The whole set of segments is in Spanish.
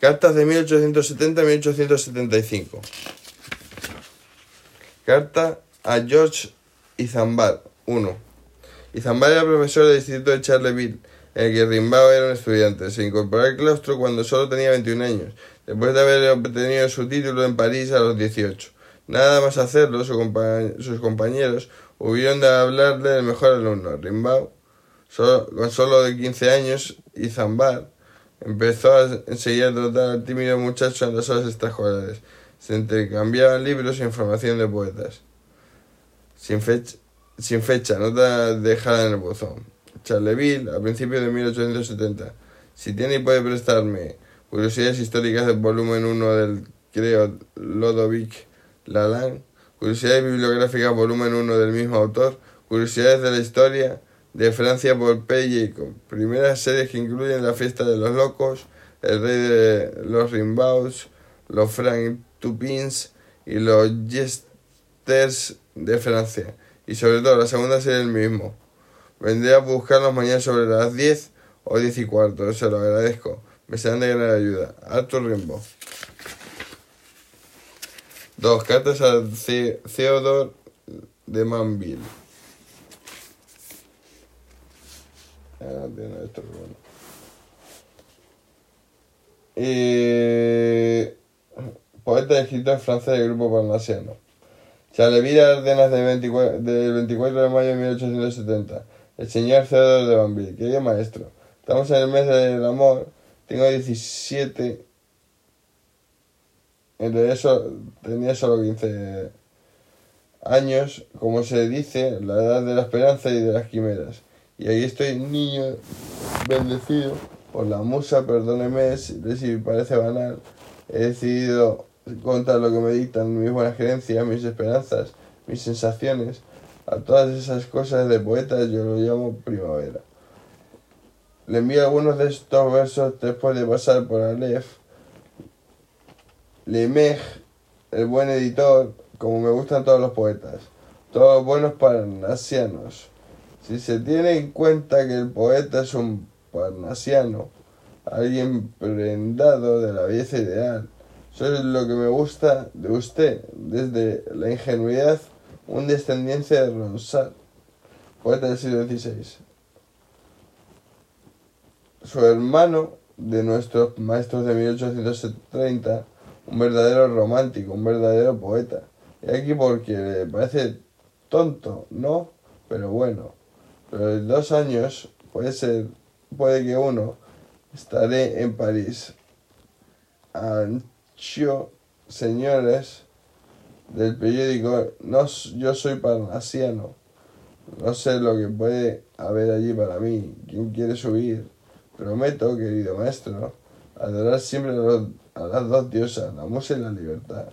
Cartas de 1870 1875. Carta a George Izambar 1. Izambar era profesor del instituto de Charleville, en el que Rimbaud era un estudiante. Se incorporó al claustro cuando solo tenía 21 años, después de haber obtenido su título en París a los 18. Nada más hacerlo, sus compañeros hubieron de hablarle del mejor alumno, Rimbaud. con solo de 15 años, Izambar Empezó a enseguida a tratar al tímido muchacho en las horas extraescolares. Se intercambiaban libros e información de poetas. Sin fecha, sin fecha nota dejada en el buzón. Charleville, a principios de 1870. Si tiene y puede prestarme Curiosidades históricas del volumen 1 del, creo, Lodovic Lalan, Curiosidades bibliográficas volumen 1 del mismo autor, Curiosidades de la historia, de Francia por P. Primeras series que incluyen La Fiesta de los Locos, El Rey de los Rimbauds, Los Frank Tupins y Los Jesters de Francia. Y sobre todo la segunda serie el mismo. Vendré a buscarlos mañana sobre las 10 o 10 y cuarto. Se lo agradezco. Me serán de gran ayuda. Arthur Rimbaud. Dos cartas a Theodore de Manville. Ah, bueno. Eh, poeta y escritor francés del grupo parnasiano. Charleville Ardenas del 24, del 24 de mayo de 1870. El señor Theodore de Banville. Querido maestro, estamos en el mes del amor. Tengo 17. En eso tenía solo 15 años, como se dice, la edad de la esperanza y de las quimeras. Y ahí estoy, niño bendecido por la musa, perdóneme si parece banal. He decidido contar lo que me dictan mis buenas creencias, mis esperanzas, mis sensaciones. A todas esas cosas de poetas yo lo llamo primavera. Le envío algunos de estos versos después de pasar por Aleph. Lemej, el buen editor, como me gustan todos los poetas, todos buenos parnasianos si se tiene en cuenta que el poeta es un parnasiano, alguien prendado de la belleza ideal, eso es lo que me gusta de usted, desde la ingenuidad, un descendiente de Ronsard, poeta del siglo XVI. Su hermano de nuestros maestros de 1830, un verdadero romántico, un verdadero poeta. Y aquí porque le parece tonto, ¿no? Pero bueno, pero en dos años puede ser, puede que uno, estaré en París. Ancho, señores del periódico, no, yo soy parnasiano. No sé lo que puede haber allí para mí. ¿Quién quiere subir? Prometo, querido maestro, adorar siempre a, a las dos diosas, la musa y la libertad.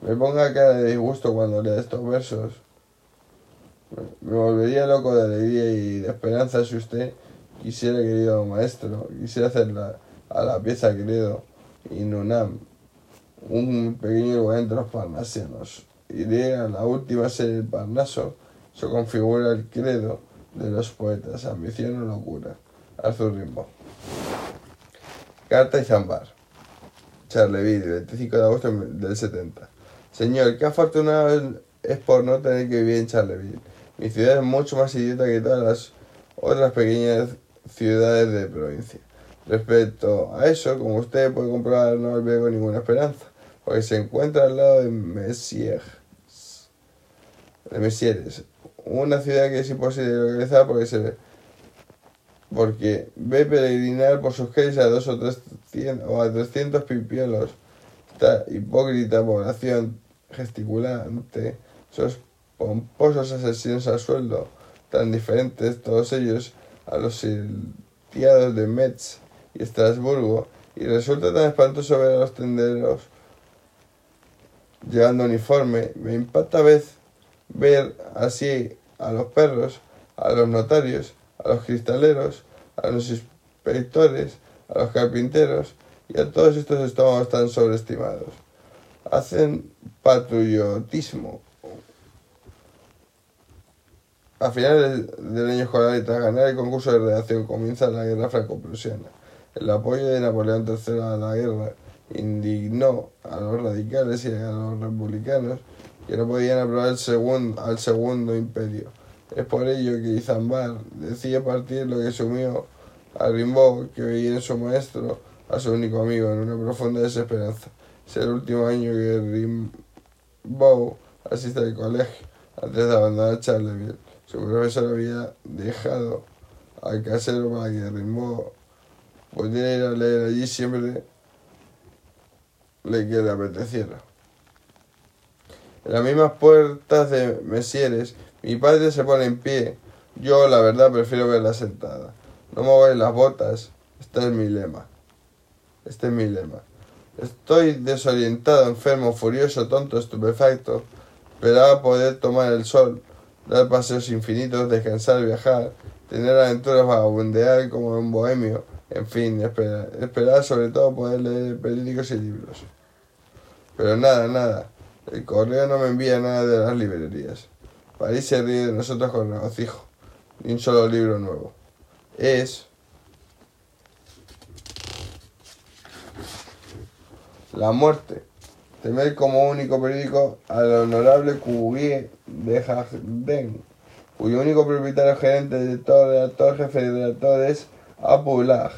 Me ponga cara de disgusto cuando lea estos versos. Me volvería loco de alegría y de esperanza si usted quisiera, querido maestro, quisiera hacer a la pieza, querido Inunam, un pequeño lugar entre los parnasianos. Iré a la última serie del Parnaso, se configura el credo de los poetas, ambición o locura. Arthur Rimbaud. Carta y Zambar. Charleville, 25 de agosto del 70. Señor, qué afortunado es por no tener que vivir en Charleville mi ciudad es mucho más idiota que todas las otras pequeñas ciudades de provincia. Respecto a eso, como usted puede comprobar, no albergo ninguna esperanza, porque se encuentra al lado de Messières, de una ciudad que es imposible localizar porque se ve, porque ve peregrinar por sus calles a dos o tres o a trescientos pipiolos. Esta hipócrita población gesticulante, pomposos asesinos a sueldo, tan diferentes todos ellos a los sitiados de Metz y Estrasburgo, y resulta tan espantoso ver a los tenderos llevando uniforme. Me impacta a vez ver así a los perros, a los notarios, a los cristaleros, a los inspectores, a los carpinteros y a todos estos estómagos tan sobreestimados. Hacen patriotismo a finales del año escolar y tras ganar el concurso de redacción comienza la guerra franco-prusiana. El apoyo de Napoleón III a la guerra indignó a los radicales y a los republicanos que no podían aprobar el segundo, al segundo imperio. Es por ello que Izambar decide partir lo que sumió a Rimbaud, que veía en su maestro a su único amigo, en una profunda desesperanza. Es el último año que Rimbaud asiste al colegio, antes de abandonar Charleville. Su profesor había dejado al casero para que Rimbaud pudiera ir a leer allí siempre le que le apeteciera. En las mismas puertas de Mesieres, mi padre se pone en pie. Yo, la verdad, prefiero verla sentada. No mover las botas. Este es mi lema. Este es mi lema. Estoy desorientado, enfermo, furioso, tonto, estupefacto. Esperaba poder tomar el sol, dar paseos infinitos, descansar, viajar, tener aventuras vagabundear como un bohemio, en fin, esperar, esperar sobre todo poder leer periódicos y libros. Pero nada, nada. El correo no me envía nada de las librerías. París se ríe de nosotros con regocijo. Ni un solo libro nuevo. Es La muerte. Temer como único periódico al honorable Cuvier de Jardin, cuyo único propietario, gerente, director, redactor, jefe de redactor es Apulag.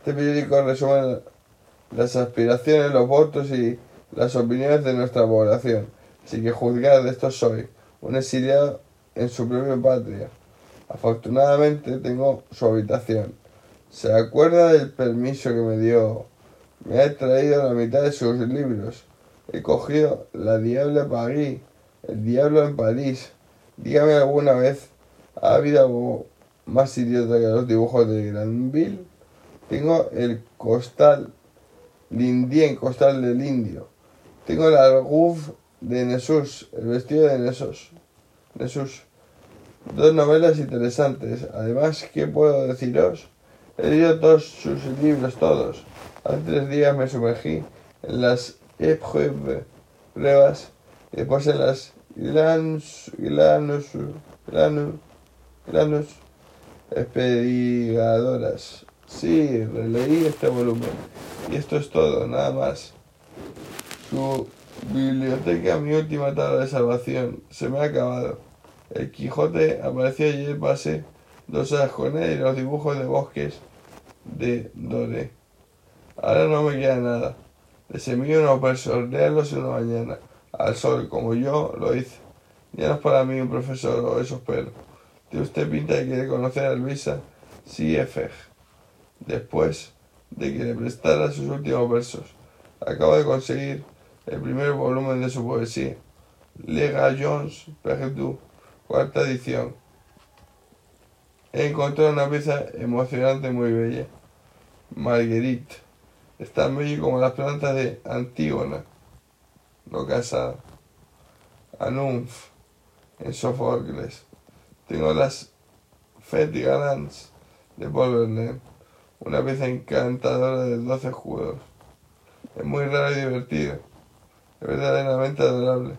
Este periódico resume las aspiraciones, los votos y las opiniones de nuestra población. Así que juzgar de esto soy, un exiliado en su propia patria. Afortunadamente tengo su habitación. ¿Se acuerda del permiso que me dio? Me ha traído la mitad de sus libros. He cogido La Diable París, El Diablo en París. Dígame alguna vez, ¿ha habido algo más idiota que los dibujos de Granville? Tengo el costal, Lindien, costal del indio. Tengo la Arguf de Nessus, el vestido de Nessus. Nessus. Dos novelas interesantes. Además, ¿qué puedo deciros? He leído todos sus libros, todos. Hace tres días me sumergí en las pruebas y después en las Ilanus, Ilanus, Ilanus, Ilanus expedigadoras. Sí, releí este volumen. Y esto es todo, nada más. Su biblioteca, mi última tabla de salvación, se me ha acabado. El Quijote apareció ayer, pasé dos horas con él y los dibujos de bosques de Dore. Ahora no me queda nada. Les envío unos versos, leerlos una mañana, al sol, como yo lo hice. Ya no es para mí un profesor o eso espero. Tiene usted pinta de quiere conocer a Luisa Siefeg. Después de que le prestara sus últimos versos, acabo de conseguir el primer volumen de su poesía, Lega Jones Perdu, cuarta edición. He encontrado una pieza emocionante muy bella, Marguerite. Es tan bello como las plantas de Antígona, no casada, Anunf, en Sofocles. Tengo las Galants de Paul una pieza encantadora de 12 escudos. Es muy raro y divertido es verdaderamente adorable.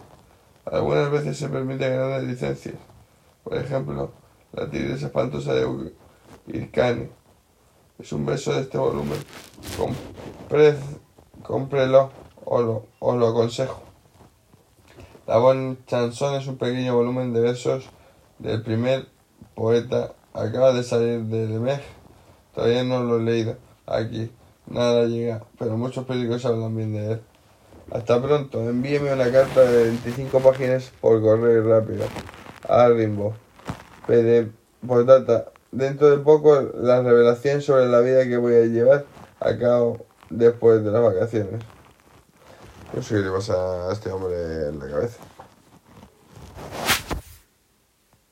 Algunas veces se permiten grandes licencias. Por ejemplo, la tigresa espantosa de Irkani. Es un verso de este volumen. Cómprelo o lo, os lo aconsejo. La Bonne Chanson es un pequeño volumen de versos del primer poeta. Acaba de salir de Lemeg. Todavía no lo he leído. Aquí nada llega, pero muchos periódicos hablan bien de él. Hasta pronto. Envíeme una carta de 25 páginas por correo rápido a Rimbo. PD por data. Dentro de poco la revelación sobre la vida que voy a llevar a cabo después de las vacaciones. No sé qué le pasa a este hombre en la cabeza.